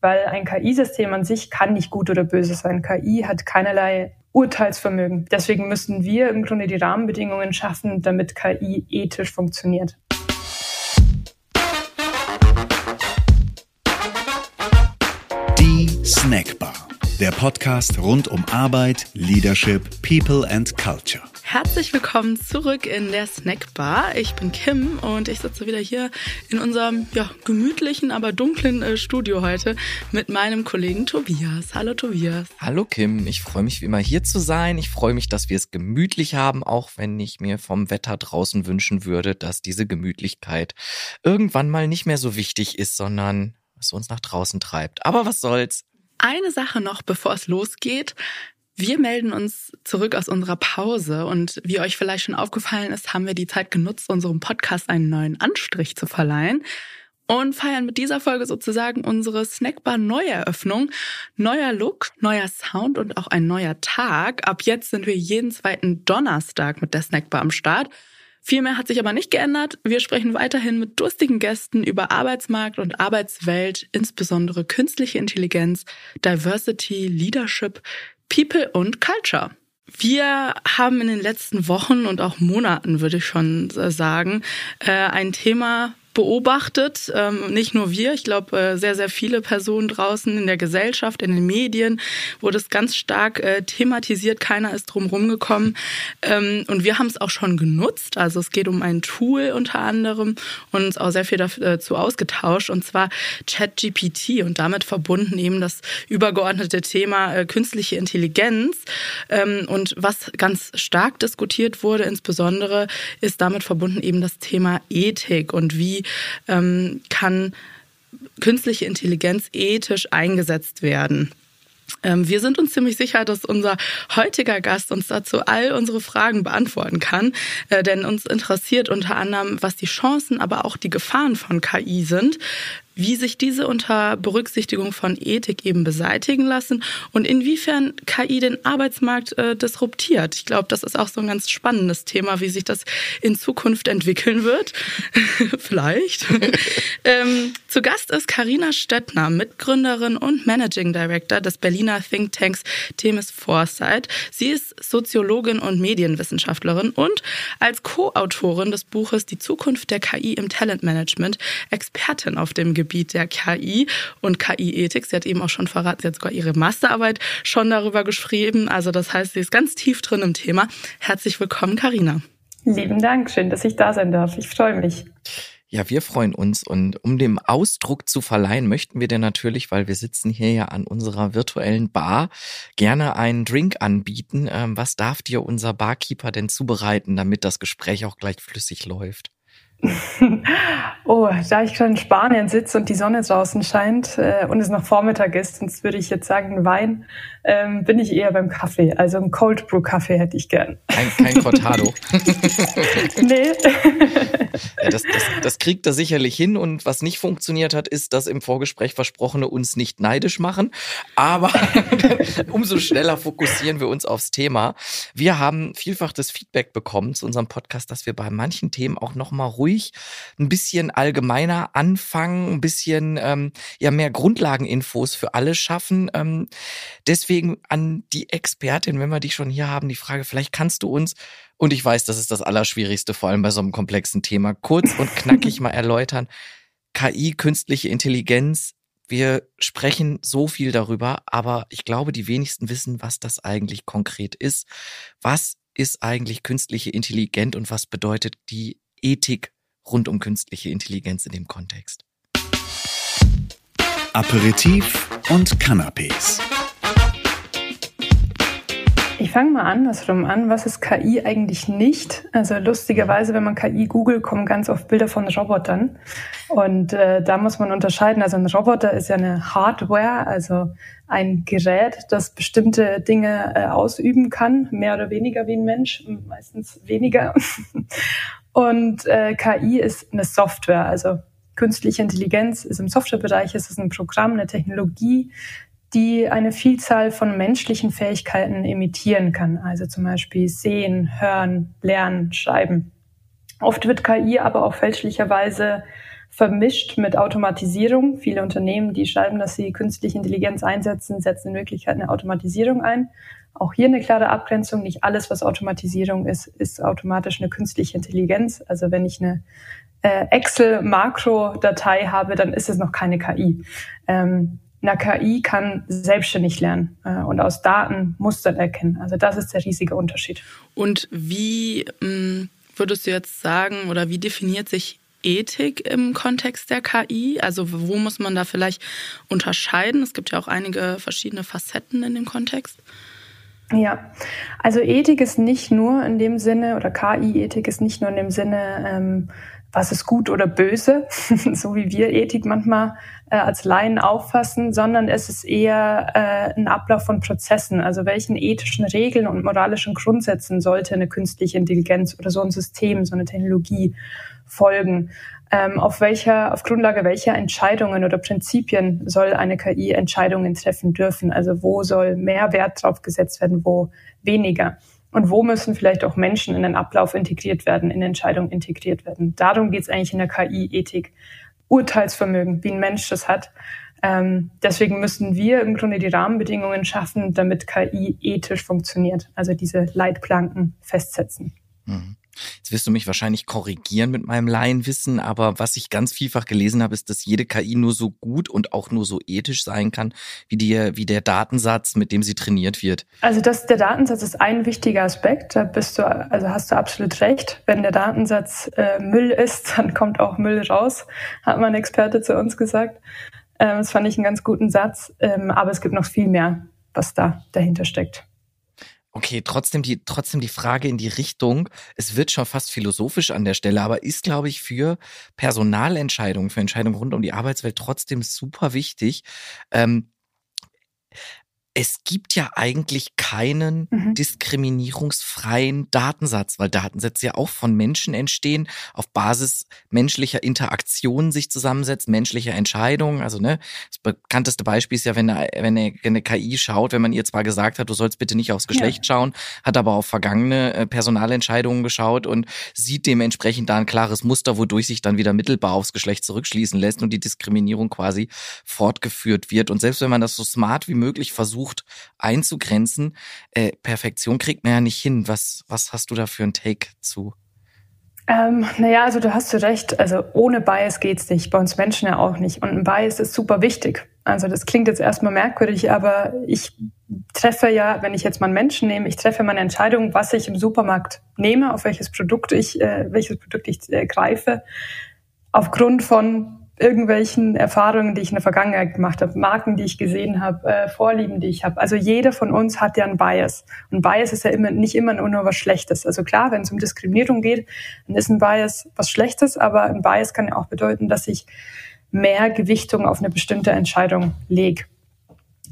weil ein KI-System an sich kann nicht gut oder böse sein. KI hat keinerlei Urteilsvermögen. Deswegen müssen wir im Grunde die Rahmenbedingungen schaffen, damit KI ethisch funktioniert. Die Snackbar, der Podcast rund um Arbeit, Leadership, People and Culture. Herzlich willkommen zurück in der Snackbar. Ich bin Kim und ich sitze wieder hier in unserem ja, gemütlichen, aber dunklen äh, Studio heute mit meinem Kollegen Tobias. Hallo Tobias. Hallo Kim, ich freue mich wie immer hier zu sein. Ich freue mich, dass wir es gemütlich haben, auch wenn ich mir vom Wetter draußen wünschen würde, dass diese Gemütlichkeit irgendwann mal nicht mehr so wichtig ist, sondern es uns nach draußen treibt. Aber was soll's? Eine Sache noch, bevor es losgeht. Wir melden uns zurück aus unserer Pause und wie euch vielleicht schon aufgefallen ist, haben wir die Zeit genutzt, unserem Podcast einen neuen Anstrich zu verleihen und feiern mit dieser Folge sozusagen unsere Snackbar Neueröffnung. Neuer Look, neuer Sound und auch ein neuer Tag. Ab jetzt sind wir jeden zweiten Donnerstag mit der Snackbar am Start. Viel mehr hat sich aber nicht geändert. Wir sprechen weiterhin mit durstigen Gästen über Arbeitsmarkt und Arbeitswelt, insbesondere künstliche Intelligenz, Diversity, Leadership, People und Culture. Wir haben in den letzten Wochen und auch Monaten, würde ich schon sagen, äh, ein Thema beobachtet. Ähm, nicht nur wir, ich glaube, äh, sehr, sehr viele Personen draußen in der Gesellschaft, in den Medien wurde es ganz stark äh, thematisiert. Keiner ist drum rumgekommen. Ähm, und wir haben es auch schon genutzt. Also es geht um ein Tool unter anderem und uns auch sehr viel dazu ausgetauscht. Und zwar ChatGPT und damit verbunden eben das übergeordnete Thema äh, künstliche Intelligenz. Ähm, und was ganz stark diskutiert wurde, insbesondere, ist damit verbunden eben das Thema Ethik und wie ähm, kann künstliche Intelligenz ethisch eingesetzt werden. Ähm, wir sind uns ziemlich sicher, dass unser heutiger Gast uns dazu all unsere Fragen beantworten kann, äh, denn uns interessiert unter anderem, was die Chancen, aber auch die Gefahren von KI sind wie sich diese unter Berücksichtigung von Ethik eben beseitigen lassen und inwiefern KI den Arbeitsmarkt äh, disruptiert. Ich glaube, das ist auch so ein ganz spannendes Thema, wie sich das in Zukunft entwickeln wird. Vielleicht. ähm, zu Gast ist Karina Stöttner, Mitgründerin und Managing Director des Berliner Thinktanks Themis Foresight. Sie ist Soziologin und Medienwissenschaftlerin und als Co-Autorin des Buches Die Zukunft der KI im Talentmanagement Expertin auf dem Gebiet Gebiet der KI und KI-Ethik. Sie hat eben auch schon verraten, sie hat sogar ihre Masterarbeit schon darüber geschrieben. Also das heißt, sie ist ganz tief drin im Thema. Herzlich willkommen, Karina. Lieben Dank, schön, dass ich da sein darf. Ich freue mich. Ja, wir freuen uns und um dem Ausdruck zu verleihen, möchten wir dir natürlich, weil wir sitzen hier ja an unserer virtuellen Bar, gerne einen Drink anbieten. Ähm, was darf dir unser Barkeeper denn zubereiten, damit das Gespräch auch gleich flüssig läuft? oh, da ich gerade in Spanien sitze und die Sonne draußen scheint äh, und es noch Vormittag ist, sonst würde ich jetzt sagen Wein, ähm, bin ich eher beim Kaffee. Also ein Cold Brew Kaffee hätte ich gern. Kein, kein Cortado. nee. ja, das, das, das kriegt er sicherlich hin und was nicht funktioniert hat, ist das im Vorgespräch Versprochene uns nicht neidisch machen. Aber umso schneller fokussieren wir uns aufs Thema. Wir haben vielfach das Feedback bekommen zu unserem Podcast, dass wir bei manchen Themen auch nochmal ruhig ruhig ein bisschen allgemeiner anfangen, ein bisschen ähm, ja mehr Grundlageninfos für alle schaffen. Ähm, deswegen an die Expertin, wenn wir dich schon hier haben, die Frage, vielleicht kannst du uns und ich weiß, das ist das Allerschwierigste, vor allem bei so einem komplexen Thema, kurz und knackig mal erläutern. KI, künstliche Intelligenz, wir sprechen so viel darüber, aber ich glaube, die wenigsten wissen, was das eigentlich konkret ist. Was ist eigentlich künstliche Intelligenz und was bedeutet die Ethik rund um künstliche Intelligenz in dem Kontext. Aperitif und Canapés. Ich fange mal andersrum an. Was ist KI eigentlich nicht? Also lustigerweise, wenn man KI googelt, kommen ganz oft Bilder von Robotern. Und äh, da muss man unterscheiden. Also ein Roboter ist ja eine Hardware, also ein Gerät, das bestimmte Dinge äh, ausüben kann, mehr oder weniger wie ein Mensch, meistens weniger. Und äh, KI ist eine Software, also künstliche Intelligenz ist im Softwarebereich, ist es ein Programm, eine Technologie, die eine Vielzahl von menschlichen Fähigkeiten imitieren kann, also zum Beispiel sehen, hören, lernen, schreiben. Oft wird KI aber auch fälschlicherweise vermischt mit Automatisierung. Viele Unternehmen, die schreiben, dass sie künstliche Intelligenz einsetzen, setzen in Wirklichkeit eine Automatisierung ein. Auch hier eine klare Abgrenzung. Nicht alles, was Automatisierung ist, ist automatisch eine künstliche Intelligenz. Also wenn ich eine äh, Excel-Makro-Datei habe, dann ist es noch keine KI. Ähm, eine KI kann selbstständig lernen äh, und aus Daten Muster erkennen. Also das ist der riesige Unterschied. Und wie mh, mm, würdest du jetzt sagen oder wie definiert sich Ethik im Kontext der KI? Also wo muss man da vielleicht unterscheiden? Es gibt ja auch einige verschiedene Facetten in dem Kontext. Ja, also Ethik ist nicht nur in dem Sinne, oder KI-Ethik ist nicht nur in dem Sinne, ähm, was ist gut oder böse, so wie wir Ethik manchmal äh, als Laien auffassen, sondern es ist eher äh, ein Ablauf von Prozessen. Also welchen ethischen Regeln und moralischen Grundsätzen sollte eine künstliche Intelligenz oder so ein System, so eine Technologie folgen? Ähm, auf welcher, auf Grundlage welcher Entscheidungen oder Prinzipien soll eine KI Entscheidungen treffen dürfen? Also wo soll mehr Wert drauf gesetzt werden, wo weniger? Und wo müssen vielleicht auch Menschen in den Ablauf integriert werden, in Entscheidungen integriert werden? Darum geht es eigentlich in der KI-Ethik. Urteilsvermögen, wie ein Mensch das hat. Ähm, deswegen müssen wir im Grunde die Rahmenbedingungen schaffen, damit KI ethisch funktioniert. Also diese Leitplanken festsetzen. Mhm. Jetzt wirst du mich wahrscheinlich korrigieren mit meinem Laienwissen, aber was ich ganz vielfach gelesen habe, ist, dass jede KI nur so gut und auch nur so ethisch sein kann, wie, die, wie der Datensatz, mit dem sie trainiert wird. Also das, der Datensatz ist ein wichtiger Aspekt. Da bist du, also hast du absolut recht. Wenn der Datensatz äh, Müll ist, dann kommt auch Müll raus, hat mein Experte zu uns gesagt. Ähm, das fand ich einen ganz guten Satz. Ähm, aber es gibt noch viel mehr, was da dahinter steckt. Okay, trotzdem die, trotzdem die Frage in die Richtung, es wird schon fast philosophisch an der Stelle, aber ist, glaube ich, für Personalentscheidungen, für Entscheidungen rund um die Arbeitswelt trotzdem super wichtig. Ähm, es gibt ja eigentlich keinen mhm. diskriminierungsfreien Datensatz, weil Datensätze ja auch von Menschen entstehen, auf Basis menschlicher Interaktionen sich zusammensetzen, menschlicher Entscheidungen. Also ne, das bekannteste Beispiel ist ja, wenn eine, wenn eine, eine KI schaut, wenn man ihr zwar gesagt hat, du sollst bitte nicht aufs Geschlecht ja. schauen, hat aber auf vergangene äh, Personalentscheidungen geschaut und sieht dementsprechend da ein klares Muster, wodurch sich dann wieder mittelbar aufs Geschlecht zurückschließen lässt und die Diskriminierung quasi fortgeführt wird. Und selbst wenn man das so smart wie möglich versucht, versucht einzugrenzen. Äh, Perfektion kriegt man ja nicht hin. Was, was hast du da für einen Take zu? Ähm, naja, also du hast du recht. Also ohne Bias geht's nicht. Bei uns Menschen ja auch nicht. Und ein Bias ist super wichtig. Also das klingt jetzt erstmal merkwürdig, aber ich treffe ja, wenn ich jetzt mal einen Menschen nehme, ich treffe meine Entscheidung, was ich im Supermarkt nehme, auf welches Produkt ich, äh, welches Produkt ich äh, greife, aufgrund von irgendwelchen Erfahrungen, die ich in der Vergangenheit gemacht habe, Marken, die ich gesehen habe, äh, Vorlieben, die ich habe. Also jeder von uns hat ja einen Bias. Und Bias ist ja immer nicht immer nur was Schlechtes. Also klar, wenn es um Diskriminierung geht, dann ist ein Bias was Schlechtes, aber ein Bias kann ja auch bedeuten, dass ich mehr Gewichtung auf eine bestimmte Entscheidung lege.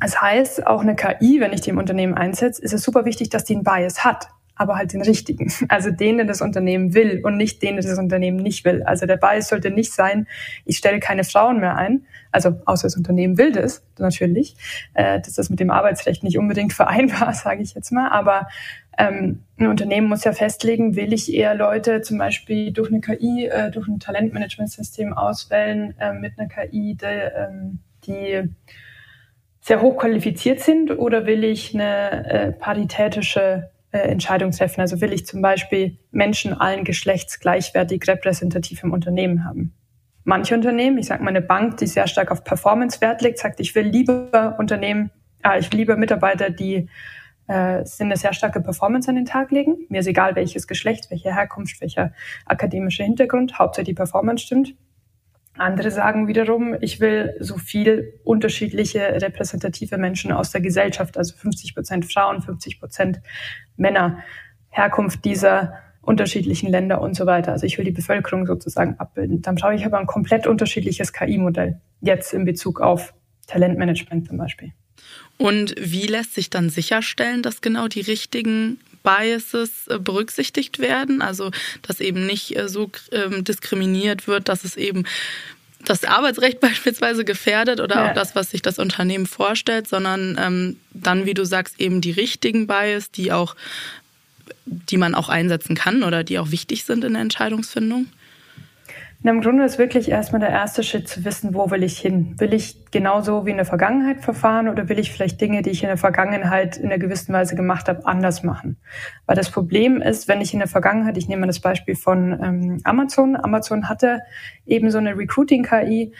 Das heißt, auch eine KI, wenn ich die im Unternehmen einsetze, ist es super wichtig, dass die einen Bias hat aber halt den richtigen. Also den, den das Unternehmen will und nicht den, den das Unternehmen nicht will. Also der Bias sollte nicht sein, ich stelle keine Frauen mehr ein. Also außer das Unternehmen will das natürlich. Äh, das ist mit dem Arbeitsrecht nicht unbedingt vereinbar, sage ich jetzt mal. Aber ähm, ein Unternehmen muss ja festlegen, will ich eher Leute zum Beispiel durch eine KI, äh, durch ein Talentmanagementsystem auswählen äh, mit einer KI, die, ähm, die sehr hoch qualifiziert sind oder will ich eine äh, paritätische äh, Entscheidung treffen. Also will ich zum Beispiel Menschen allen Geschlechts gleichwertig repräsentativ im Unternehmen haben. Manche Unternehmen, ich sage mal eine Bank, die sehr stark auf Performance Wert legt, sagt, ich will lieber Unternehmen, äh, ich will lieber Mitarbeiter, die äh, sind eine sehr starke Performance an den Tag legen. Mir ist egal, welches Geschlecht, welche Herkunft, welcher akademische Hintergrund, Hauptsache die Performance stimmt. Andere sagen wiederum, ich will so viel unterschiedliche repräsentative Menschen aus der Gesellschaft, also 50 Prozent Frauen, 50 Prozent Männer, Herkunft dieser unterschiedlichen Länder und so weiter. Also ich will die Bevölkerung sozusagen abbilden. Dann brauche ich aber ein komplett unterschiedliches KI-Modell, jetzt in Bezug auf Talentmanagement zum Beispiel. Und wie lässt sich dann sicherstellen, dass genau die richtigen Biases äh, berücksichtigt werden? Also, dass eben nicht äh, so ähm, diskriminiert wird, dass es eben das Arbeitsrecht beispielsweise gefährdet oder ja. auch das, was sich das Unternehmen vorstellt, sondern ähm, dann, wie du sagst, eben die richtigen Bias, die auch, die man auch einsetzen kann oder die auch wichtig sind in der Entscheidungsfindung? Und Im Grunde ist wirklich erstmal der erste Schritt zu wissen, wo will ich hin? Will ich genauso wie in der Vergangenheit verfahren oder will ich vielleicht Dinge, die ich in der Vergangenheit in einer gewissen Weise gemacht habe, anders machen? Weil das Problem ist, wenn ich in der Vergangenheit, ich nehme das Beispiel von ähm, Amazon, Amazon hatte eben so eine Recruiting-KI,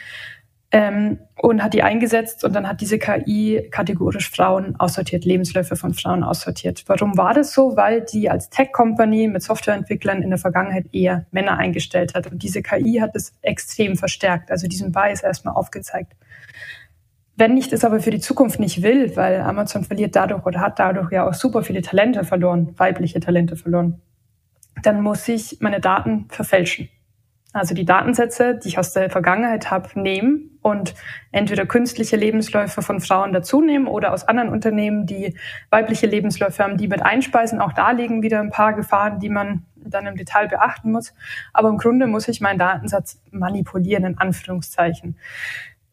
ähm, und hat die eingesetzt und dann hat diese KI kategorisch Frauen aussortiert, Lebensläufe von Frauen aussortiert. Warum war das so? Weil die als Tech-Company mit Softwareentwicklern in der Vergangenheit eher Männer eingestellt hat. Und diese KI hat es extrem verstärkt, also diesen Bias erstmal aufgezeigt. Wenn ich das aber für die Zukunft nicht will, weil Amazon verliert dadurch oder hat dadurch ja auch super viele Talente verloren, weibliche Talente verloren, dann muss ich meine Daten verfälschen. Also die Datensätze, die ich aus der Vergangenheit habe, nehmen und entweder künstliche Lebensläufe von Frauen dazu nehmen oder aus anderen Unternehmen, die weibliche Lebensläufe haben, die mit einspeisen. Auch da liegen wieder ein paar Gefahren, die man dann im Detail beachten muss. Aber im Grunde muss ich meinen Datensatz manipulieren, in Anführungszeichen.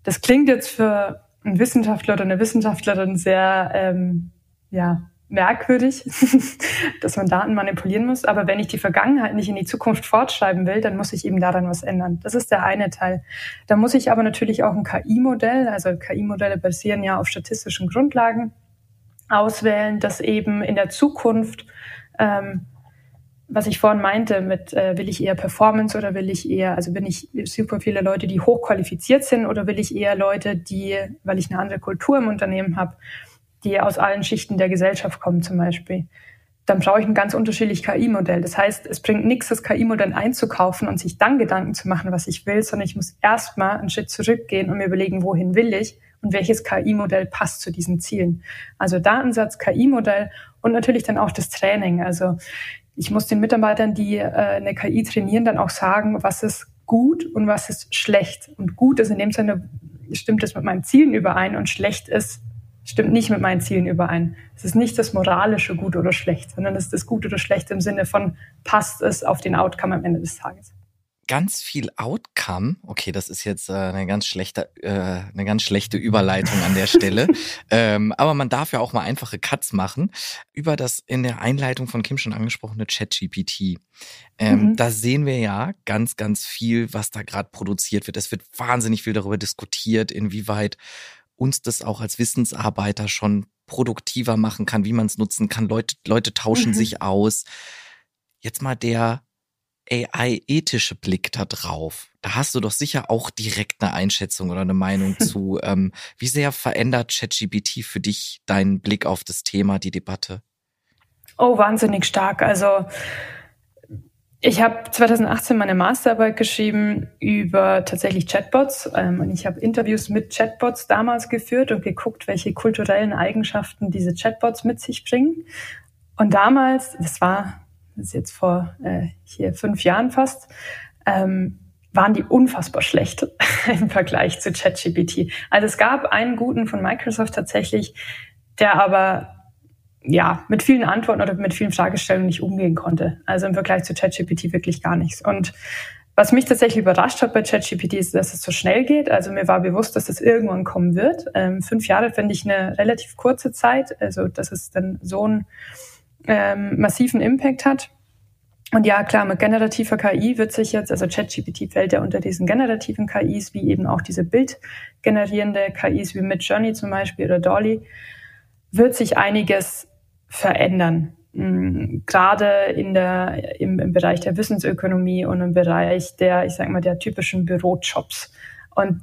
Das klingt jetzt für einen Wissenschaftler oder eine Wissenschaftlerin sehr, ähm, ja, merkwürdig, dass man Daten manipulieren muss. Aber wenn ich die Vergangenheit nicht in die Zukunft fortschreiben will, dann muss ich eben daran was ändern. Das ist der eine Teil. Da muss ich aber natürlich auch ein KI-Modell, also KI-Modelle basieren ja auf statistischen Grundlagen, auswählen, dass eben in der Zukunft, ähm, was ich vorhin meinte, mit äh, will ich eher Performance oder will ich eher, also bin ich super viele Leute, die hochqualifiziert sind oder will ich eher Leute, die, weil ich eine andere Kultur im Unternehmen habe, die aus allen Schichten der Gesellschaft kommen zum Beispiel, dann brauche ich ein ganz unterschiedliches KI-Modell. Das heißt, es bringt nichts, das KI-Modell einzukaufen und sich dann Gedanken zu machen, was ich will, sondern ich muss erstmal einen Schritt zurückgehen und mir überlegen, wohin will ich und welches KI-Modell passt zu diesen Zielen. Also Datensatz, KI-Modell und natürlich dann auch das Training. Also ich muss den Mitarbeitern, die äh, eine KI trainieren, dann auch sagen, was ist gut und was ist schlecht. Und gut ist in dem Sinne, stimmt es mit meinen Zielen überein und schlecht ist, stimmt nicht mit meinen Zielen überein. Es ist nicht das moralische gut oder schlecht, sondern es ist das gut oder schlecht im Sinne von passt es auf den Outcome am Ende des Tages. Ganz viel Outcome, okay, das ist jetzt äh, eine ganz schlechte, äh, eine ganz schlechte Überleitung an der Stelle. ähm, aber man darf ja auch mal einfache Cuts machen über das in der Einleitung von Kim schon angesprochene ChatGPT. Ähm, mhm. Da sehen wir ja ganz, ganz viel, was da gerade produziert wird. Es wird wahnsinnig viel darüber diskutiert, inwieweit uns das auch als Wissensarbeiter schon produktiver machen kann, wie man es nutzen kann. Leute, Leute tauschen mhm. sich aus. Jetzt mal der AI-ethische Blick da drauf. Da hast du doch sicher auch direkt eine Einschätzung oder eine Meinung zu. Ähm, wie sehr verändert ChatGPT für dich deinen Blick auf das Thema, die Debatte? Oh, wahnsinnig stark. Also ich habe 2018 meine Masterarbeit geschrieben über tatsächlich Chatbots ähm, und ich habe Interviews mit Chatbots damals geführt und geguckt, welche kulturellen Eigenschaften diese Chatbots mit sich bringen. Und damals, das war das ist jetzt vor äh, hier fünf Jahren fast, ähm, waren die unfassbar schlecht im Vergleich zu ChatGPT. Also es gab einen guten von Microsoft tatsächlich, der aber ja, mit vielen Antworten oder mit vielen Fragestellungen nicht umgehen konnte. Also im Vergleich zu ChatGPT wirklich gar nichts. Und was mich tatsächlich überrascht hat bei ChatGPT ist, dass es so schnell geht. Also mir war bewusst, dass das irgendwann kommen wird. Ähm, fünf Jahre finde ich eine relativ kurze Zeit, also dass es dann so einen ähm, massiven Impact hat. Und ja, klar, mit generativer KI wird sich jetzt, also ChatGPT fällt ja unter diesen generativen KIs, wie eben auch diese bildgenerierende KIs wie Midjourney zum Beispiel oder Dolly, wird sich einiges verändern. Mm, gerade in der, im, im Bereich der Wissensökonomie und im Bereich der, ich sag mal, der typischen Bürojobs. Und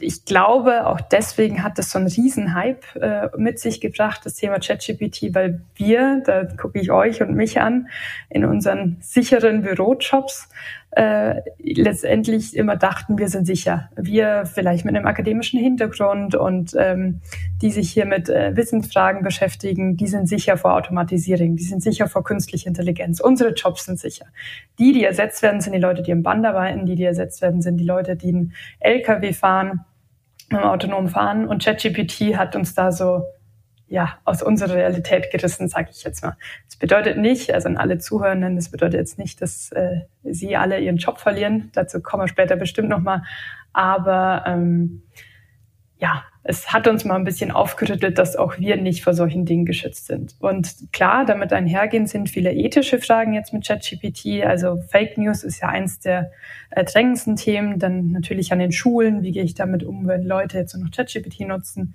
ich glaube, auch deswegen hat das so einen Riesenhype äh, mit sich gebracht, das Thema ChatGPT, weil wir, da gucke ich euch und mich an, in unseren sicheren Bürojobs äh, letztendlich immer dachten, wir sind sicher. Wir vielleicht mit einem akademischen Hintergrund und ähm, die sich hier mit äh, Wissensfragen beschäftigen, die sind sicher vor Automatisierung, die sind sicher vor künstlicher Intelligenz. Unsere Jobs sind sicher. Die, die ersetzt werden, sind die Leute, die im Band arbeiten, die, die ersetzt werden, sind die Leute, die einen LKW fahren, im autonomen Fahren. Und ChatGPT hat uns da so ja, aus unserer Realität gerissen, sage ich jetzt mal. Das bedeutet nicht, also an alle Zuhörenden, das bedeutet jetzt nicht, dass äh, sie alle ihren Job verlieren. Dazu kommen wir später bestimmt nochmal. Aber ähm, ja, es hat uns mal ein bisschen aufgerüttelt, dass auch wir nicht vor solchen Dingen geschützt sind. Und klar, damit einhergehen sind viele ethische Fragen jetzt mit ChatGPT. Also Fake News ist ja eins der äh, drängendsten Themen. Dann natürlich an den Schulen. Wie gehe ich damit um, wenn Leute jetzt noch ChatGPT nutzen?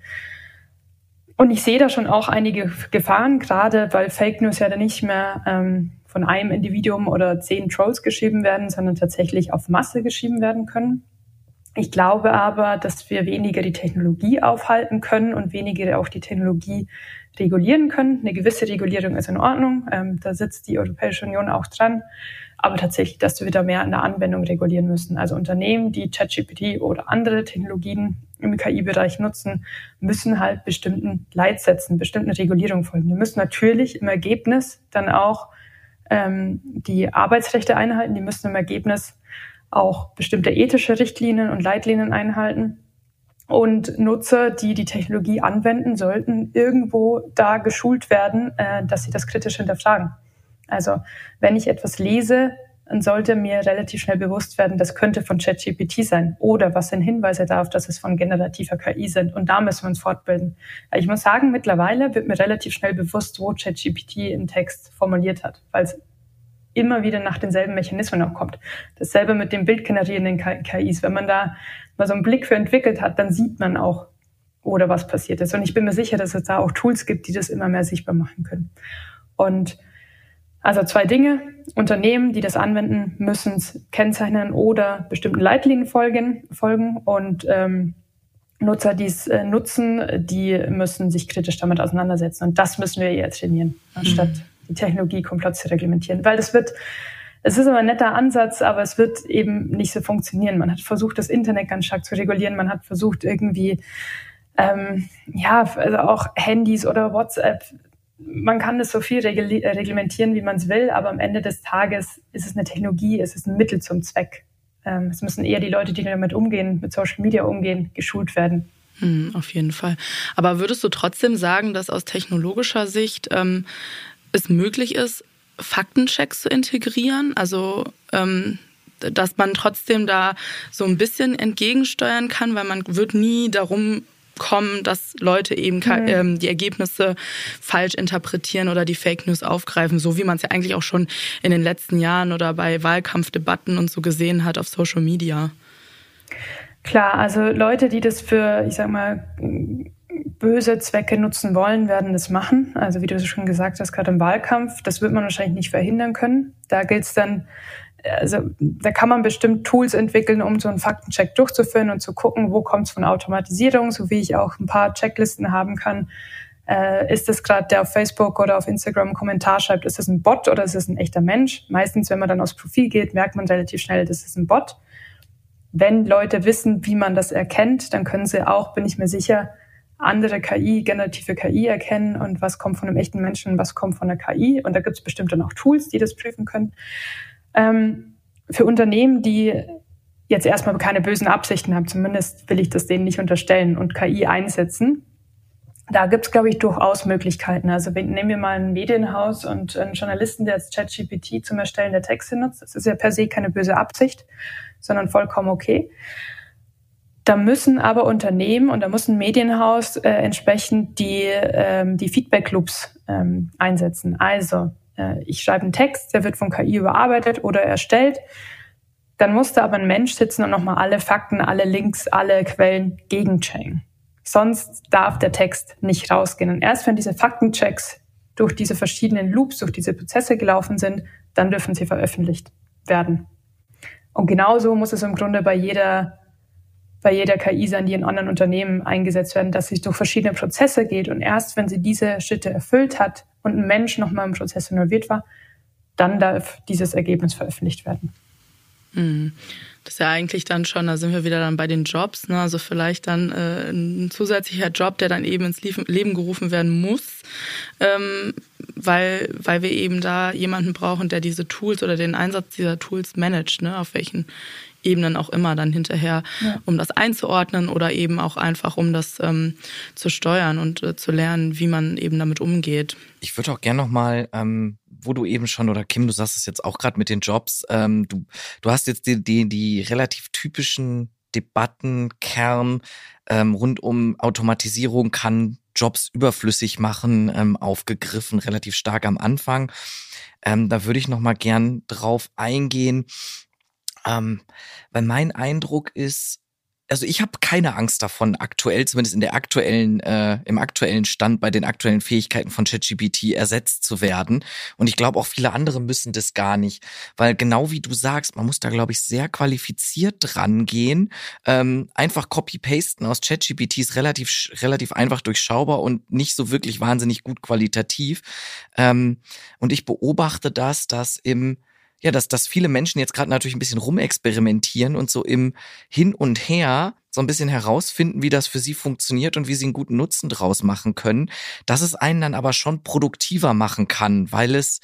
Und ich sehe da schon auch einige Gefahren, gerade weil Fake News ja dann nicht mehr ähm, von einem Individuum oder zehn Trolls geschrieben werden, sondern tatsächlich auf Masse geschrieben werden können. Ich glaube aber, dass wir weniger die Technologie aufhalten können und weniger auch die Technologie regulieren können. Eine gewisse Regulierung ist in Ordnung. Ähm, da sitzt die Europäische Union auch dran. Aber tatsächlich, dass wir da mehr in der Anwendung regulieren müssen. Also Unternehmen, die ChatGPT oder andere Technologien im KI-Bereich nutzen, müssen halt bestimmten Leitsätzen, bestimmten Regulierungen folgen. Wir müssen natürlich im Ergebnis dann auch ähm, die Arbeitsrechte einhalten. Die müssen im Ergebnis auch bestimmte ethische Richtlinien und Leitlinien einhalten. Und Nutzer, die die Technologie anwenden, sollten irgendwo da geschult werden, äh, dass sie das kritisch hinterfragen. Also wenn ich etwas lese, dann sollte mir relativ schnell bewusst werden, das könnte von ChatGPT sein oder was sind Hinweise darauf, dass es von generativer KI sind. Und da müssen wir uns fortbilden. Ich muss sagen, mittlerweile wird mir relativ schnell bewusst, wo ChatGPT einen Text formuliert hat, weil es immer wieder nach denselben Mechanismen auch kommt. Dasselbe mit den bildgenerierenden KIs. Wenn man da mal so einen Blick für entwickelt hat, dann sieht man auch, oder was passiert ist. Und ich bin mir sicher, dass es da auch Tools gibt, die das immer mehr sichtbar machen können. Und also zwei Dinge. Unternehmen, die das anwenden, müssen es kennzeichnen oder bestimmten Leitlinien folgen. folgen. Und ähm, Nutzer, die es äh, nutzen, die müssen sich kritisch damit auseinandersetzen. Und das müssen wir eher trainieren, anstatt mhm die Technologie komplett zu reglementieren. Weil das wird, es ist aber ein netter Ansatz, aber es wird eben nicht so funktionieren. Man hat versucht, das Internet ganz stark zu regulieren. Man hat versucht, irgendwie, ähm, ja, also auch Handys oder WhatsApp. Man kann das so viel reglementieren, wie man es will, aber am Ende des Tages ist es eine Technologie, es ist ein Mittel zum Zweck. Ähm, es müssen eher die Leute, die damit umgehen, mit Social Media umgehen, geschult werden. Hm, auf jeden Fall. Aber würdest du trotzdem sagen, dass aus technologischer Sicht ähm, es möglich ist, Faktenchecks zu integrieren. Also ähm, dass man trotzdem da so ein bisschen entgegensteuern kann, weil man wird nie darum kommen, dass Leute eben mhm. ähm, die Ergebnisse falsch interpretieren oder die Fake News aufgreifen, so wie man es ja eigentlich auch schon in den letzten Jahren oder bei Wahlkampfdebatten und so gesehen hat auf Social Media. Klar, also Leute, die das für, ich sag mal, böse Zwecke nutzen wollen, werden das machen. Also wie du schon gesagt hast, gerade im Wahlkampf, das wird man wahrscheinlich nicht verhindern können. Da gilt es dann, also da kann man bestimmt Tools entwickeln, um so einen Faktencheck durchzuführen und zu gucken, wo kommt es von Automatisierung, so wie ich auch ein paar Checklisten haben kann. Äh, ist das gerade der auf Facebook oder auf Instagram einen Kommentar schreibt, ist das ein Bot oder ist das ein echter Mensch? Meistens, wenn man dann aufs Profil geht, merkt man relativ schnell, das ist ein Bot. Wenn Leute wissen, wie man das erkennt, dann können sie auch, bin ich mir sicher, andere KI, generative KI erkennen und was kommt von einem echten Menschen, was kommt von der KI. Und da gibt es bestimmt dann auch Tools, die das prüfen können. Ähm, für Unternehmen, die jetzt erstmal keine bösen Absichten haben, zumindest will ich das denen nicht unterstellen und KI einsetzen, da gibt es, glaube ich, durchaus Möglichkeiten. Also nehmen wir mal ein Medienhaus und einen Journalisten, der jetzt ChatGPT zum Erstellen der Texte nutzt. Das ist ja per se keine böse Absicht, sondern vollkommen okay. Da müssen aber Unternehmen und da muss ein Medienhaus äh, entsprechend die, ähm, die Feedback-Loops ähm, einsetzen. Also äh, ich schreibe einen Text, der wird von KI überarbeitet oder erstellt. Dann muss da aber ein Mensch sitzen und nochmal alle Fakten, alle Links, alle Quellen gegenchecken. Sonst darf der Text nicht rausgehen. Und erst wenn diese Faktenchecks durch diese verschiedenen Loops, durch diese Prozesse gelaufen sind, dann dürfen sie veröffentlicht werden. Und genauso muss es im Grunde bei jeder bei jeder KI sein, die in anderen Unternehmen eingesetzt werden, dass sie durch verschiedene Prozesse geht und erst wenn sie diese Schritte erfüllt hat und ein Mensch nochmal im Prozess involviert war, dann darf dieses Ergebnis veröffentlicht werden. Hm. Das ist ja eigentlich dann schon, da sind wir wieder dann bei den Jobs, ne? also vielleicht dann äh, ein zusätzlicher Job, der dann eben ins Leben gerufen werden muss, ähm, weil, weil wir eben da jemanden brauchen, der diese Tools oder den Einsatz dieser Tools managt, ne? auf welchen Ebenen auch immer dann hinterher, ja. um das einzuordnen oder eben auch einfach, um das ähm, zu steuern und äh, zu lernen, wie man eben damit umgeht. Ich würde auch gerne nochmal, ähm, wo du eben schon, oder Kim, du sagst es jetzt auch gerade mit den Jobs, ähm, du, du hast jetzt die, die, die relativ typischen Debattenkern ähm, rund um Automatisierung kann Jobs überflüssig machen, ähm, aufgegriffen, relativ stark am Anfang. Ähm, da würde ich noch mal gern drauf eingehen, ähm, weil mein Eindruck ist, also ich habe keine Angst davon, aktuell, zumindest in der aktuellen, äh, im aktuellen Stand bei den aktuellen Fähigkeiten von ChatGPT ersetzt zu werden. Und ich glaube auch viele andere müssen das gar nicht, weil genau wie du sagst, man muss da glaube ich sehr qualifiziert dran gehen. Ähm, einfach Copy-Pasten aus ChatGPT ist relativ relativ einfach durchschaubar und nicht so wirklich wahnsinnig gut qualitativ. Ähm, und ich beobachte das, dass im ja, dass, dass viele Menschen jetzt gerade natürlich ein bisschen rumexperimentieren und so im Hin und Her so ein bisschen herausfinden, wie das für sie funktioniert und wie sie einen guten Nutzen draus machen können, dass es einen dann aber schon produktiver machen kann, weil es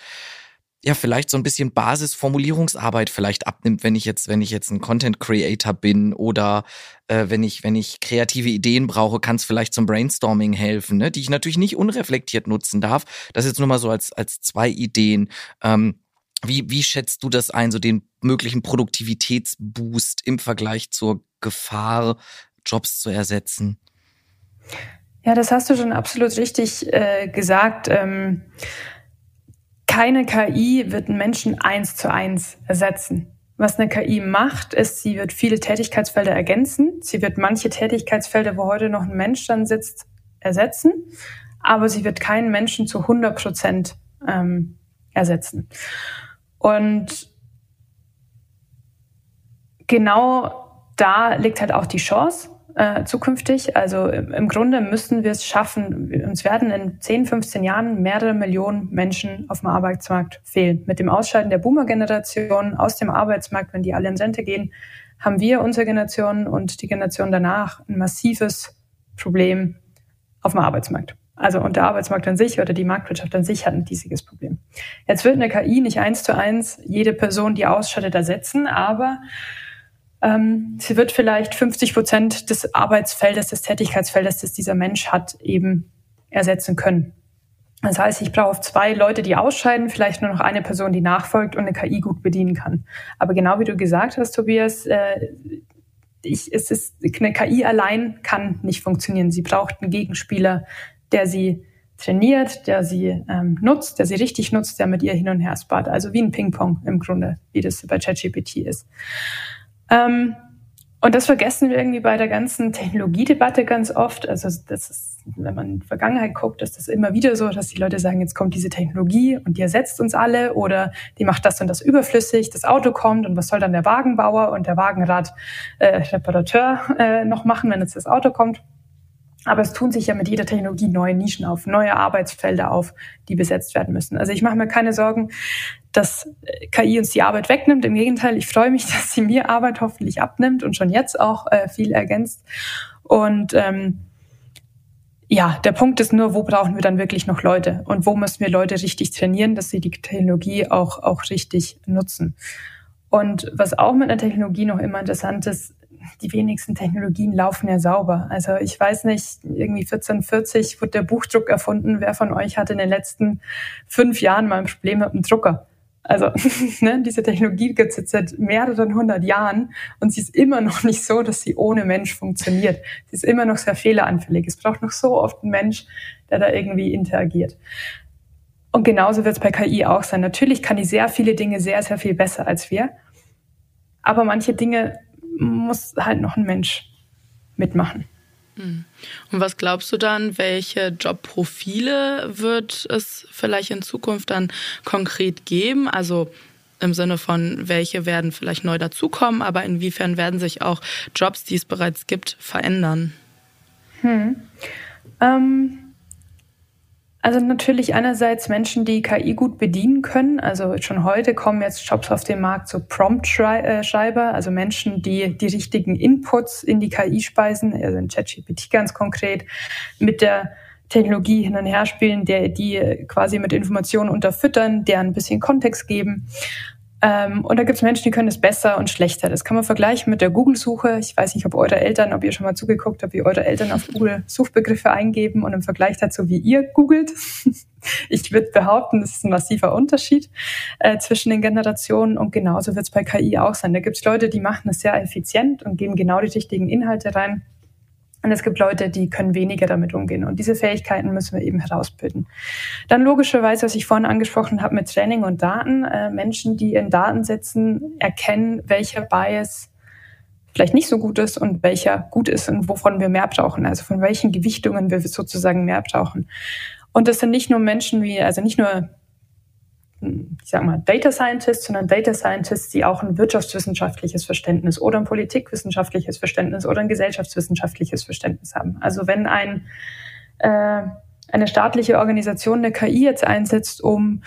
ja vielleicht so ein bisschen Basisformulierungsarbeit vielleicht abnimmt, wenn ich jetzt, wenn ich jetzt ein Content Creator bin oder äh, wenn ich, wenn ich kreative Ideen brauche, kann es vielleicht zum Brainstorming helfen, ne, die ich natürlich nicht unreflektiert nutzen darf. Das jetzt nur mal so als als zwei Ideen. Ähm, wie, wie schätzt du das ein, so den möglichen Produktivitätsboost im Vergleich zur Gefahr, Jobs zu ersetzen? Ja, das hast du schon absolut richtig äh, gesagt. Ähm, keine KI wird einen Menschen eins zu eins ersetzen. Was eine KI macht, ist, sie wird viele Tätigkeitsfelder ergänzen. Sie wird manche Tätigkeitsfelder, wo heute noch ein Mensch dann sitzt, ersetzen. Aber sie wird keinen Menschen zu 100 Prozent ähm, ersetzen. Und genau da liegt halt auch die Chance äh, zukünftig. Also im, Grunde müssen wir es schaffen, uns werden in 10, 15 Jahren mehrere Millionen Menschen auf dem Arbeitsmarkt fehlen. Mit dem Ausscheiden der Boomer-Generation aus dem Arbeitsmarkt, wenn die alle in Rente gehen, haben wir, unsere Generation und die Generation danach, ein massives Problem auf dem Arbeitsmarkt. Also und der Arbeitsmarkt an sich oder die Marktwirtschaft an sich hat ein riesiges Problem. Jetzt wird eine KI nicht eins zu eins jede Person, die ausschattet, ersetzen, aber ähm, sie wird vielleicht 50 Prozent des Arbeitsfeldes, des Tätigkeitsfeldes, das dieser Mensch hat, eben ersetzen können. Das heißt, ich brauche zwei Leute, die ausscheiden, vielleicht nur noch eine Person, die nachfolgt und eine KI gut bedienen kann. Aber genau wie du gesagt hast, Tobias, äh, ich, es ist, eine KI allein kann nicht funktionieren. Sie braucht einen Gegenspieler, der sie trainiert, der sie ähm, nutzt, der sie richtig nutzt, der mit ihr hin und her spart. Also wie ein Ping-Pong im Grunde, wie das bei ChatGPT ist. Ähm, und das vergessen wir irgendwie bei der ganzen Technologiedebatte ganz oft. Also das ist, wenn man in die Vergangenheit guckt, ist das immer wieder so, dass die Leute sagen, jetzt kommt diese Technologie und die ersetzt uns alle oder die macht das und das überflüssig, das Auto kommt und was soll dann der Wagenbauer und der Wagenradreparateur äh, äh, noch machen, wenn jetzt das Auto kommt. Aber es tun sich ja mit jeder Technologie neue Nischen auf, neue Arbeitsfelder auf, die besetzt werden müssen. Also ich mache mir keine Sorgen, dass äh, KI uns die Arbeit wegnimmt. Im Gegenteil, ich freue mich, dass sie mir Arbeit hoffentlich abnimmt und schon jetzt auch äh, viel ergänzt. Und ähm, ja, der Punkt ist nur, wo brauchen wir dann wirklich noch Leute und wo müssen wir Leute richtig trainieren, dass sie die Technologie auch, auch richtig nutzen. Und was auch mit einer Technologie noch immer interessant ist, die wenigsten Technologien laufen ja sauber. Also ich weiß nicht, irgendwie 1440 wurde der Buchdruck erfunden. Wer von euch hatte in den letzten fünf Jahren mal ein Problem mit dem Drucker? Also ne, diese Technologie gibt es jetzt seit mehreren hundert Jahren und sie ist immer noch nicht so, dass sie ohne Mensch funktioniert. Sie ist immer noch sehr fehleranfällig. Es braucht noch so oft einen Mensch, der da irgendwie interagiert. Und genauso wird es bei KI auch sein. Natürlich kann die sehr viele Dinge sehr, sehr viel besser als wir. Aber manche Dinge muss halt noch ein Mensch mitmachen. Hm. Und was glaubst du dann, welche Jobprofile wird es vielleicht in Zukunft dann konkret geben? Also im Sinne von, welche werden vielleicht neu dazukommen, aber inwiefern werden sich auch Jobs, die es bereits gibt, verändern? Hm. Ähm, also natürlich einerseits Menschen, die KI gut bedienen können. Also schon heute kommen jetzt Jobs auf den Markt, so Prompt-Schreiber, also Menschen, die die richtigen Inputs in die KI speisen, also in ChatGPT ganz konkret, mit der Technologie hin und her spielen, der, die quasi mit Informationen unterfüttern, der ein bisschen Kontext geben. Ähm, und da gibt es Menschen, die können es besser und schlechter. Das kann man vergleichen mit der Google-Suche. Ich weiß nicht, ob eure Eltern, ob ihr schon mal zugeguckt habt, wie eure Eltern auf Google Suchbegriffe eingeben und im Vergleich dazu, wie ihr googelt. ich würde behaupten, das ist ein massiver Unterschied äh, zwischen den Generationen und genauso wird es bei KI auch sein. Da gibt es Leute, die machen es sehr effizient und geben genau die richtigen Inhalte rein. Und es gibt Leute, die können weniger damit umgehen. Und diese Fähigkeiten müssen wir eben herausbilden. Dann logischerweise, was ich vorhin angesprochen habe mit Training und Daten. Äh, Menschen, die in Datensätzen erkennen, welcher Bias vielleicht nicht so gut ist und welcher gut ist und wovon wir mehr brauchen. Also von welchen Gewichtungen wir sozusagen mehr brauchen. Und das sind nicht nur Menschen wie, also nicht nur ich sag mal, Data Scientists, sondern Data Scientists, die auch ein wirtschaftswissenschaftliches Verständnis oder ein politikwissenschaftliches Verständnis oder ein gesellschaftswissenschaftliches Verständnis haben. Also wenn ein, äh, eine staatliche Organisation eine KI jetzt einsetzt, um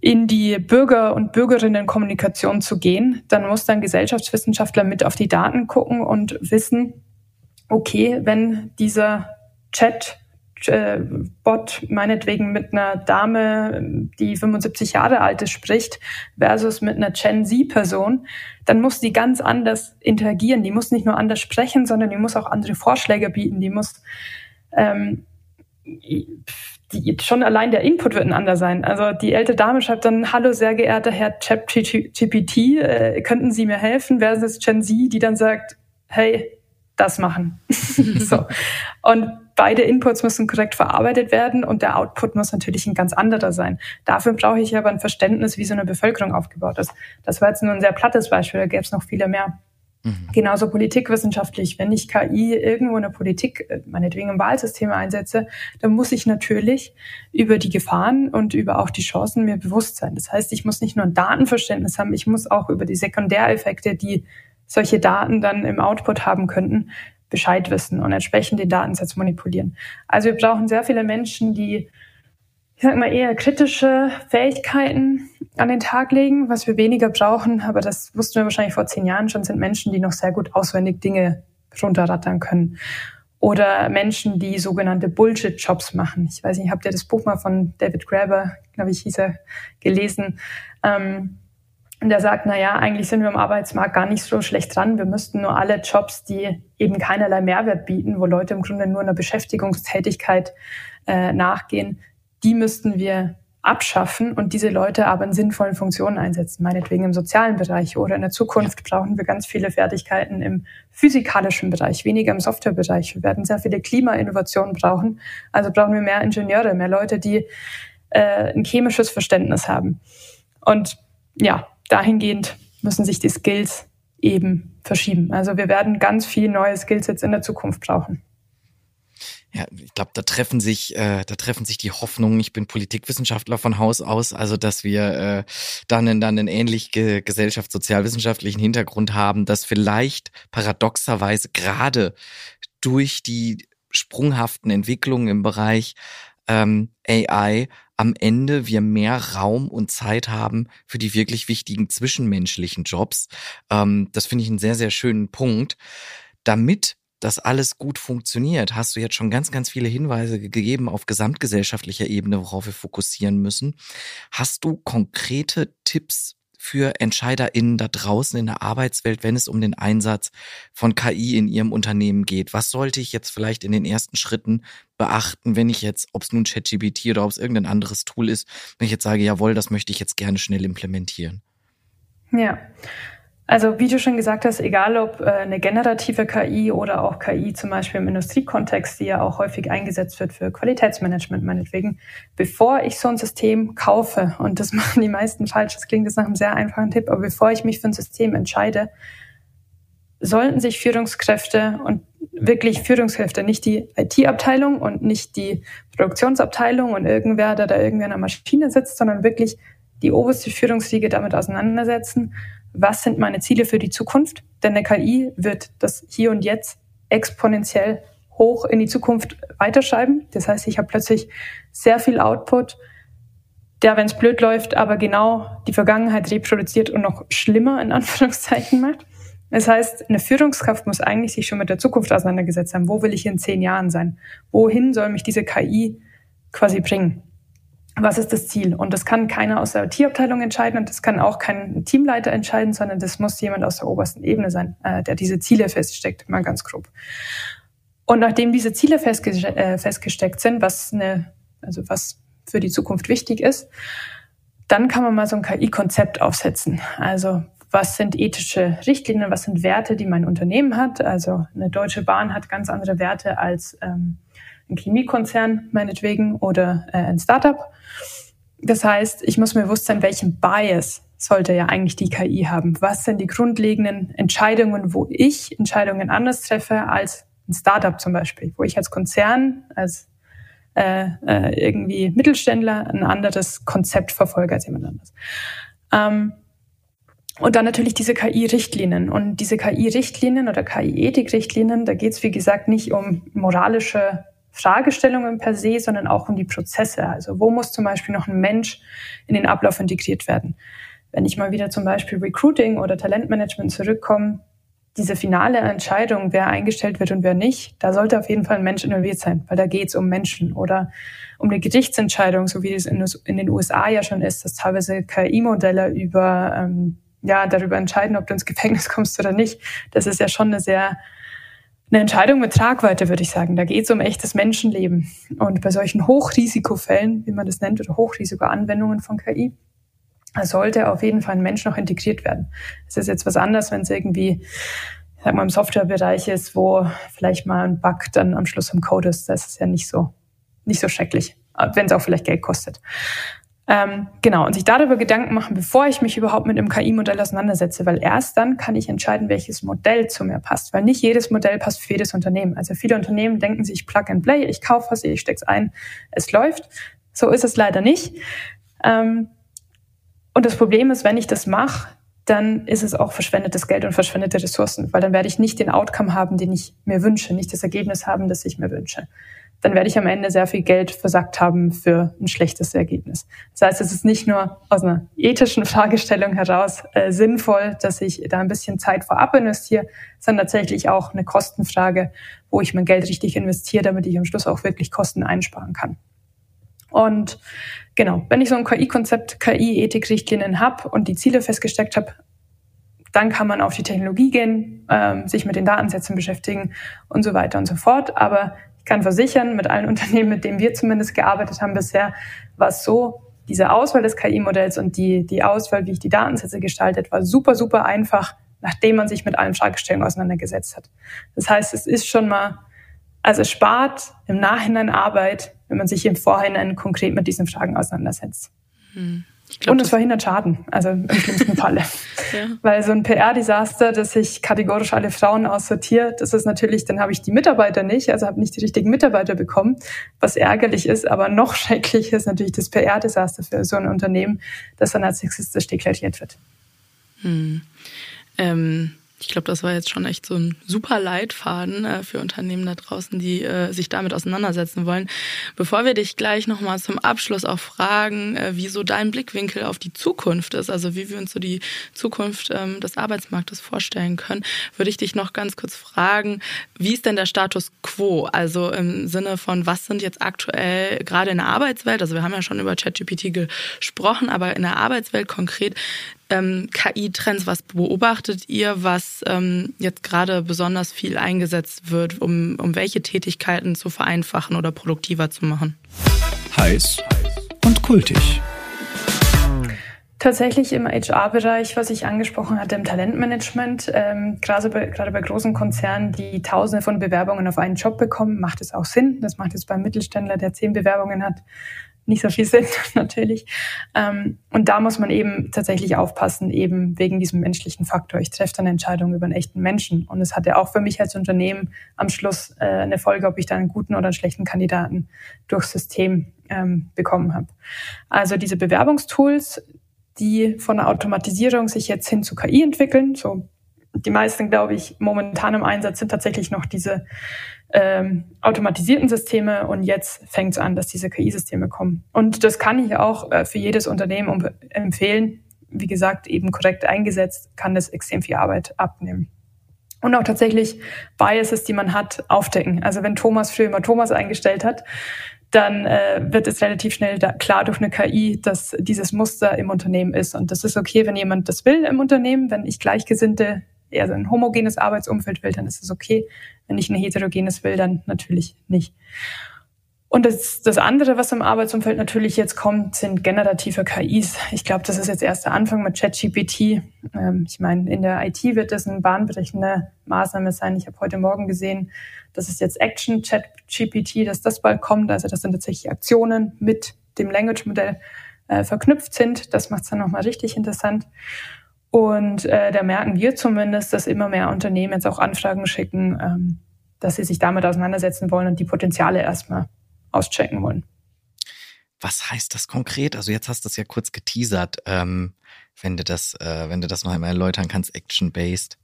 in die Bürger- und Bürgerinnenkommunikation zu gehen, dann muss dann Gesellschaftswissenschaftler mit auf die Daten gucken und wissen, okay, wenn dieser Chat äh, Bot meinetwegen mit einer Dame, die 75 Jahre alt ist, spricht, versus mit einer Gen Z-Person, dann muss die ganz anders interagieren. Die muss nicht nur anders sprechen, sondern die muss auch andere Vorschläge bieten. Die muss ähm, die, schon allein der Input wird ein anderer sein. Also die ältere Dame schreibt dann, hallo sehr geehrter Herr ChatGPT, äh, könnten Sie mir helfen? Versus Gen Z, die dann sagt, hey, das machen. so. Und beide Inputs müssen korrekt verarbeitet werden und der Output muss natürlich ein ganz anderer sein. Dafür brauche ich aber ein Verständnis, wie so eine Bevölkerung aufgebaut ist. Das war jetzt nur ein sehr plattes Beispiel, da gäbe es noch viele mehr. Mhm. Genauso politikwissenschaftlich. Wenn ich KI irgendwo in der Politik, äh, meinetwegen im Wahlsystem einsetze, dann muss ich natürlich über die Gefahren und über auch die Chancen mir bewusst sein. Das heißt, ich muss nicht nur ein Datenverständnis haben, ich muss auch über die Sekundäreffekte, die solche Daten dann im Output haben könnten, Bescheid wissen und entsprechend den Datensatz manipulieren. Also wir brauchen sehr viele Menschen, die, ich sag mal, eher kritische Fähigkeiten an den Tag legen. Was wir weniger brauchen, aber das wussten wir wahrscheinlich vor zehn Jahren schon, sind Menschen, die noch sehr gut auswendig Dinge runterrattern können. Oder Menschen, die sogenannte Bullshit-Jobs machen. Ich weiß nicht, habt ihr das Buch mal von David Graeber, glaube ich, hieß er, gelesen? Ähm, und der sagt, na ja, eigentlich sind wir im Arbeitsmarkt gar nicht so schlecht dran. Wir müssten nur alle Jobs, die eben keinerlei Mehrwert bieten, wo Leute im Grunde nur einer Beschäftigungstätigkeit äh, nachgehen, die müssten wir abschaffen und diese Leute aber in sinnvollen Funktionen einsetzen, meinetwegen im sozialen Bereich oder in der Zukunft brauchen wir ganz viele Fertigkeiten im physikalischen Bereich, weniger im Softwarebereich. Wir werden sehr viele Klimainnovationen brauchen, also brauchen wir mehr Ingenieure, mehr Leute, die äh, ein chemisches Verständnis haben. Und ja, dahingehend müssen sich die Skills eben verschieben. Also wir werden ganz viel neue Skills jetzt in der Zukunft brauchen. Ja, ich glaube, da treffen sich, äh, da treffen sich die Hoffnungen. Ich bin Politikwissenschaftler von Haus aus, also dass wir äh, dann, dann einen ähnlich ge gesellschaftssozialwissenschaftlichen Hintergrund haben, dass vielleicht paradoxerweise gerade durch die sprunghaften Entwicklungen im Bereich ähm, AI am Ende wir mehr Raum und Zeit haben für die wirklich wichtigen zwischenmenschlichen Jobs. Ähm, das finde ich einen sehr, sehr schönen Punkt. Damit das alles gut funktioniert, hast du jetzt schon ganz, ganz viele Hinweise gegeben auf gesamtgesellschaftlicher Ebene, worauf wir fokussieren müssen. Hast du konkrete Tipps für EntscheiderInnen da draußen in der Arbeitswelt, wenn es um den Einsatz von KI in ihrem Unternehmen geht? Was sollte ich jetzt vielleicht in den ersten Schritten beachten, wenn ich jetzt, ob es nun ChatGPT oder ob es irgendein anderes Tool ist, wenn ich jetzt sage, jawohl, das möchte ich jetzt gerne schnell implementieren? Ja, also wie du schon gesagt hast, egal ob äh, eine generative KI oder auch KI zum Beispiel im Industriekontext, die ja auch häufig eingesetzt wird für Qualitätsmanagement meinetwegen, bevor ich so ein System kaufe, und das machen die meisten falsch, das klingt jetzt nach einem sehr einfachen Tipp, aber bevor ich mich für ein System entscheide, sollten sich Führungskräfte und wirklich Führungskräfte, nicht die IT-Abteilung und nicht die Produktionsabteilung und irgendwer, der da irgendwie an der Maschine sitzt, sondern wirklich die oberste Führungsriege damit auseinandersetzen was sind meine Ziele für die Zukunft? Denn eine KI wird das hier und jetzt exponentiell hoch in die Zukunft weiterschreiben. Das heißt, ich habe plötzlich sehr viel Output, der, wenn es blöd läuft, aber genau die Vergangenheit reproduziert und noch schlimmer in Anführungszeichen macht. Das heißt, eine Führungskraft muss eigentlich sich schon mit der Zukunft auseinandergesetzt haben. Wo will ich in zehn Jahren sein? Wohin soll mich diese KI quasi bringen? Was ist das Ziel? Und das kann keiner aus der IT-Abteilung entscheiden und das kann auch kein Teamleiter entscheiden, sondern das muss jemand aus der obersten Ebene sein, äh, der diese Ziele feststeckt, mal ganz grob. Und nachdem diese Ziele festge äh, festgesteckt sind, was eine, also was für die Zukunft wichtig ist, dann kann man mal so ein KI-Konzept aufsetzen. Also was sind ethische Richtlinien, was sind Werte, die mein Unternehmen hat. Also eine Deutsche Bahn hat ganz andere Werte als ähm, ein Chemiekonzern meinetwegen oder äh, ein Startup. Das heißt, ich muss mir bewusst sein, welchen Bias sollte ja eigentlich die KI haben. Was sind die grundlegenden Entscheidungen, wo ich Entscheidungen anders treffe als ein Startup zum Beispiel, wo ich als Konzern, als äh, äh, irgendwie Mittelständler ein anderes Konzept verfolge als jemand anderes. Ähm, und dann natürlich diese KI-Richtlinien. Und diese KI-Richtlinien oder KI-Ethik-Richtlinien, da geht es, wie gesagt, nicht um moralische Fragestellungen per se, sondern auch um die Prozesse. Also wo muss zum Beispiel noch ein Mensch in den Ablauf integriert werden? Wenn ich mal wieder zum Beispiel Recruiting oder Talentmanagement zurückkomme, diese finale Entscheidung, wer eingestellt wird und wer nicht, da sollte auf jeden Fall ein Mensch involviert sein, weil da geht es um Menschen oder um eine Gerichtsentscheidung, so wie es in, den USA ja schon ist, dass teilweise KI-Modelle über ähm, ja darüber entscheiden, ob du ins Gefängnis kommst oder nicht. Das ist ja schon eine sehr eine Entscheidung mit Tragweite, würde ich sagen. Da geht es um echtes Menschenleben. Und bei solchen Hochrisikofällen, wie man das nennt, oder Hochrisikoanwendungen von KI, sollte auf jeden Fall ein Mensch noch integriert werden. Es ist jetzt was anderes, wenn es irgendwie, sag mal, im Softwarebereich ist, wo vielleicht mal ein Bug dann am Schluss im Code ist. Das ist ja nicht so, nicht so schrecklich, wenn es auch vielleicht Geld kostet. Ähm, genau, und sich darüber Gedanken machen, bevor ich mich überhaupt mit einem KI-Modell auseinandersetze, weil erst dann kann ich entscheiden, welches Modell zu mir passt, weil nicht jedes Modell passt für jedes Unternehmen. Also viele Unternehmen denken sich Plug and Play, ich kaufe was, ich stecke es ein, es läuft. So ist es leider nicht. Ähm, und das Problem ist, wenn ich das mache, dann ist es auch verschwendetes Geld und verschwendete Ressourcen, weil dann werde ich nicht den Outcome haben, den ich mir wünsche, nicht das Ergebnis haben, das ich mir wünsche dann werde ich am Ende sehr viel Geld versackt haben für ein schlechtes Ergebnis. Das heißt, es ist nicht nur aus einer ethischen Fragestellung heraus äh, sinnvoll, dass ich da ein bisschen Zeit vorab investiere, sondern tatsächlich auch eine Kostenfrage, wo ich mein Geld richtig investiere, damit ich am Schluss auch wirklich Kosten einsparen kann. Und genau, wenn ich so ein KI-Konzept, KI-Ethik-Richtlinien habe und die Ziele festgesteckt habe, dann kann man auf die Technologie gehen, ähm, sich mit den Datensätzen beschäftigen und so weiter und so fort. Aber ich kann versichern, mit allen Unternehmen, mit denen wir zumindest gearbeitet haben bisher, war es so, diese Auswahl des KI-Modells und die, die Auswahl, wie ich die Datensätze gestaltet, war super, super einfach, nachdem man sich mit allen Fragestellungen auseinandergesetzt hat. Das heißt, es ist schon mal, also es spart im Nachhinein Arbeit, wenn man sich im Vorhinein konkret mit diesen Fragen auseinandersetzt. Hm. Glaub, und es verhindert Schaden, also im schlimmsten Falle. ja. Weil so ein PR-Desaster, dass ich kategorisch alle Frauen aussortiere, das ist natürlich, dann habe ich die Mitarbeiter nicht, also habe nicht die richtigen Mitarbeiter bekommen, was ärgerlich ist, aber noch schrecklicher ist natürlich das PR-Desaster für so ein Unternehmen, das dann als sexistisch deklariert wird. Hm. Ähm ich glaube, das war jetzt schon echt so ein super Leitfaden äh, für Unternehmen da draußen, die äh, sich damit auseinandersetzen wollen. Bevor wir dich gleich nochmal zum Abschluss auch fragen, äh, wie so dein Blickwinkel auf die Zukunft ist, also wie wir uns so die Zukunft ähm, des Arbeitsmarktes vorstellen können, würde ich dich noch ganz kurz fragen, wie ist denn der Status quo? Also im Sinne von, was sind jetzt aktuell gerade in der Arbeitswelt, also wir haben ja schon über ChatGPT gesprochen, aber in der Arbeitswelt konkret ähm, KI-Trends, was beobachtet ihr, was ähm, jetzt gerade besonders viel eingesetzt wird, um, um welche Tätigkeiten zu vereinfachen oder produktiver zu machen? Heiß und kultig. Tatsächlich im HR-Bereich, was ich angesprochen hatte, im Talentmanagement, ähm, gerade, bei, gerade bei großen Konzernen, die Tausende von Bewerbungen auf einen Job bekommen, macht es auch Sinn. Das macht es beim Mittelständler, der zehn Bewerbungen hat, nicht so viel sind natürlich. Ähm, und da muss man eben tatsächlich aufpassen, eben wegen diesem menschlichen Faktor. Ich treffe dann Entscheidungen über einen echten Menschen. Und es hat ja auch für mich als Unternehmen am Schluss äh, eine Folge, ob ich da einen guten oder einen schlechten Kandidaten durchs System ähm, bekommen habe. Also diese Bewerbungstools, die von der Automatisierung sich jetzt hin zu KI entwickeln, so die meisten, glaube ich, momentan im Einsatz sind tatsächlich noch diese ähm, automatisierten Systeme und jetzt fängt es an, dass diese KI-Systeme kommen. Und das kann ich auch äh, für jedes Unternehmen empfehlen. Wie gesagt, eben korrekt eingesetzt, kann das extrem viel Arbeit abnehmen. Und auch tatsächlich Biases, die man hat, aufdecken. Also wenn Thomas früher immer Thomas eingestellt hat, dann äh, wird es relativ schnell da, klar durch eine KI, dass dieses Muster im Unternehmen ist. Und das ist okay, wenn jemand das will im Unternehmen. Wenn ich Gleichgesinnte, eher so ein homogenes Arbeitsumfeld will, dann ist es okay. Wenn ich ein heterogenes will, dann natürlich nicht. Und das, das andere, was im Arbeitsumfeld natürlich jetzt kommt, sind generative KIs. Ich glaube, das ist jetzt erst der Anfang mit ChatGPT. Ähm, ich meine, in der IT wird das eine bahnbrechende Maßnahme sein. Ich habe heute Morgen gesehen, das ist jetzt Action ChatGPT, dass das bald kommt. Also das sind tatsächlich Aktionen mit dem Language-Modell äh, verknüpft sind. Das macht es dann nochmal richtig interessant. Und äh, da merken wir zumindest, dass immer mehr Unternehmen jetzt auch Anfragen schicken, ähm, dass sie sich damit auseinandersetzen wollen und die Potenziale erstmal auschecken wollen. Was heißt das konkret? Also jetzt hast du es ja kurz geteasert, ähm, wenn du das, äh, wenn du das noch einmal erläutern kannst, action-based.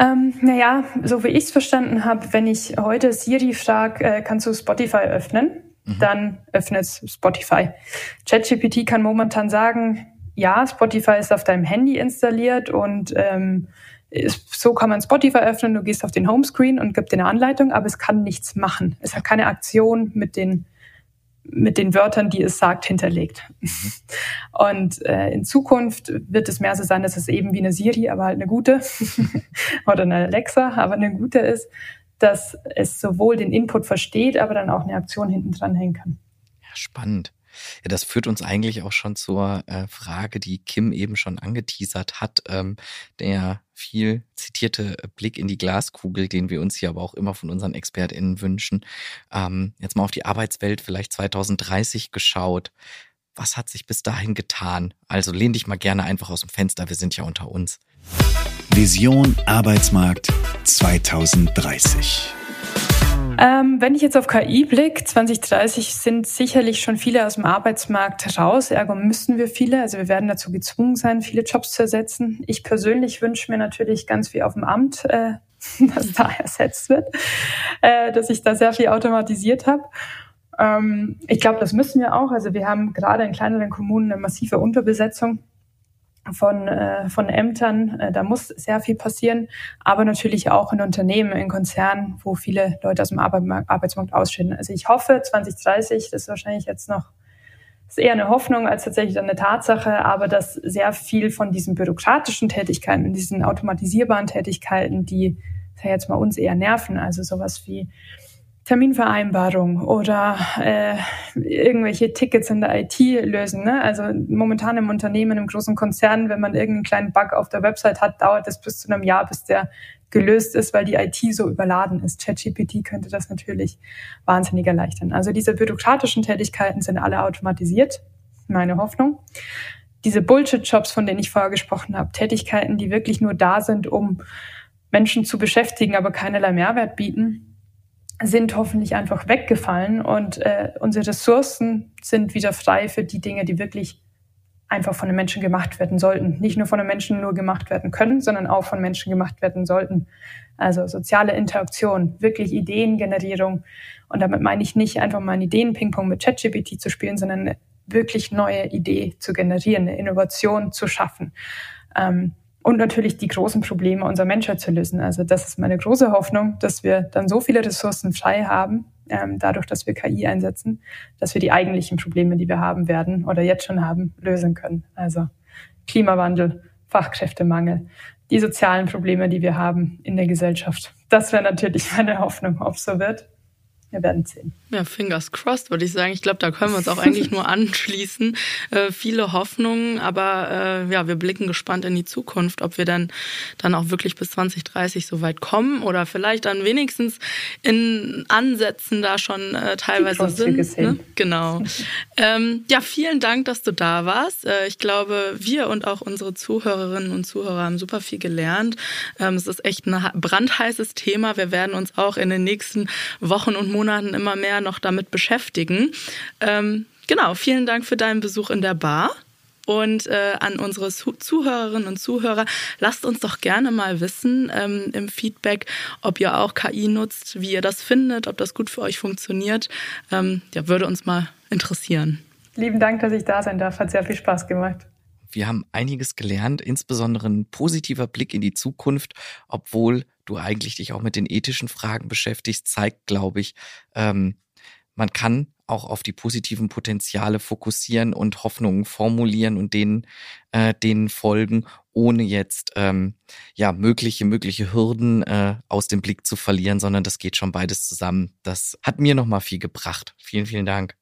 Ähm, naja, so wie ich es verstanden habe, wenn ich heute Siri frage, äh, kannst du Spotify öffnen, mhm. dann öffnet Spotify. ChatGPT kann momentan sagen, ja, Spotify ist auf deinem Handy installiert und ähm, so kann man Spotify öffnen, du gehst auf den Homescreen und gibst dir eine Anleitung, aber es kann nichts machen. Es hat keine Aktion mit den, mit den Wörtern, die es sagt, hinterlegt. Mhm. Und äh, in Zukunft wird es mehr so sein, dass es eben wie eine Siri, aber halt eine gute oder eine Alexa, aber eine gute ist, dass es sowohl den Input versteht, aber dann auch eine Aktion hinten dran hängen kann. Ja, spannend. Ja, das führt uns eigentlich auch schon zur äh, Frage, die Kim eben schon angeteasert hat. Ähm, der viel zitierte Blick in die Glaskugel, den wir uns hier aber auch immer von unseren ExpertInnen wünschen. Ähm, jetzt mal auf die Arbeitswelt vielleicht 2030 geschaut. Was hat sich bis dahin getan? Also lehn dich mal gerne einfach aus dem Fenster, wir sind ja unter uns. Vision Arbeitsmarkt 2030. Ähm, wenn ich jetzt auf KI blicke, 2030 sind sicherlich schon viele aus dem Arbeitsmarkt raus. Ergo müssen wir viele, also wir werden dazu gezwungen sein, viele Jobs zu ersetzen. Ich persönlich wünsche mir natürlich ganz viel auf dem Amt, äh, dass da ersetzt wird, äh, dass ich da sehr viel automatisiert habe. Ähm, ich glaube, das müssen wir auch. Also wir haben gerade in kleineren Kommunen eine massive Unterbesetzung von, äh, von Ämtern. Äh, da muss sehr viel passieren, aber natürlich auch in Unternehmen, in Konzernen, wo viele Leute aus dem Arbeitsmarkt, Arbeitsmarkt ausscheiden. Also ich hoffe, 2030, das ist wahrscheinlich jetzt noch ist eher eine Hoffnung als tatsächlich eine Tatsache, aber dass sehr viel von diesen bürokratischen Tätigkeiten diesen automatisierbaren Tätigkeiten, die jetzt mal uns eher nerven, also sowas wie Terminvereinbarung oder äh, irgendwelche Tickets in der IT lösen. Ne? Also momentan im Unternehmen, im großen Konzern, wenn man irgendeinen kleinen Bug auf der Website hat, dauert es bis zu einem Jahr, bis der gelöst ist, weil die IT so überladen ist. ChatGPT könnte das natürlich wahnsinnig erleichtern. Also diese bürokratischen Tätigkeiten sind alle automatisiert, meine Hoffnung. Diese Bullshit-Jobs, von denen ich vorher gesprochen habe, Tätigkeiten, die wirklich nur da sind, um Menschen zu beschäftigen, aber keinerlei Mehrwert bieten, sind hoffentlich einfach weggefallen und äh, unsere Ressourcen sind wieder frei für die Dinge, die wirklich einfach von den Menschen gemacht werden sollten. Nicht nur von den Menschen nur gemacht werden können, sondern auch von Menschen gemacht werden sollten. Also soziale Interaktion, wirklich Ideengenerierung. Und damit meine ich nicht einfach mal einen Ideen-Ping-Pong mit ChatGPT zu spielen, sondern wirklich neue Idee zu generieren, eine Innovation zu schaffen. Ähm, und natürlich die großen Probleme unserer Menschheit zu lösen. Also das ist meine große Hoffnung, dass wir dann so viele Ressourcen frei haben, ähm, dadurch, dass wir KI einsetzen, dass wir die eigentlichen Probleme, die wir haben werden oder jetzt schon haben, lösen können. Also Klimawandel, Fachkräftemangel, die sozialen Probleme, die wir haben in der Gesellschaft. Das wäre natürlich meine Hoffnung, ob es so wird wir werden sehen. Ja, fingers crossed, würde ich sagen. Ich glaube, da können wir uns auch eigentlich nur anschließen. Äh, viele Hoffnungen, aber äh, ja, wir blicken gespannt in die Zukunft, ob wir dann, dann auch wirklich bis 2030 so weit kommen oder vielleicht dann wenigstens in Ansätzen da schon äh, teilweise sind. Ne? Genau. ähm, ja, vielen Dank, dass du da warst. Äh, ich glaube, wir und auch unsere Zuhörerinnen und Zuhörer haben super viel gelernt. Ähm, es ist echt ein brandheißes Thema. Wir werden uns auch in den nächsten Wochen und Monaten Monaten immer mehr noch damit beschäftigen. Ähm, genau, vielen Dank für deinen Besuch in der Bar. Und äh, an unsere Zuhörerinnen und Zuhörer, lasst uns doch gerne mal wissen ähm, im Feedback, ob ihr auch KI nutzt, wie ihr das findet, ob das gut für euch funktioniert. Ähm, ja, würde uns mal interessieren. Lieben Dank, dass ich da sein darf. Hat sehr viel Spaß gemacht. Wir haben einiges gelernt, insbesondere ein positiver Blick in die Zukunft, obwohl du eigentlich dich auch mit den ethischen Fragen beschäftigst, zeigt, glaube ich, ähm, man kann auch auf die positiven Potenziale fokussieren und Hoffnungen formulieren und denen, äh, denen folgen, ohne jetzt ähm, ja mögliche mögliche Hürden äh, aus dem Blick zu verlieren, sondern das geht schon beides zusammen. Das hat mir noch mal viel gebracht. Vielen vielen Dank.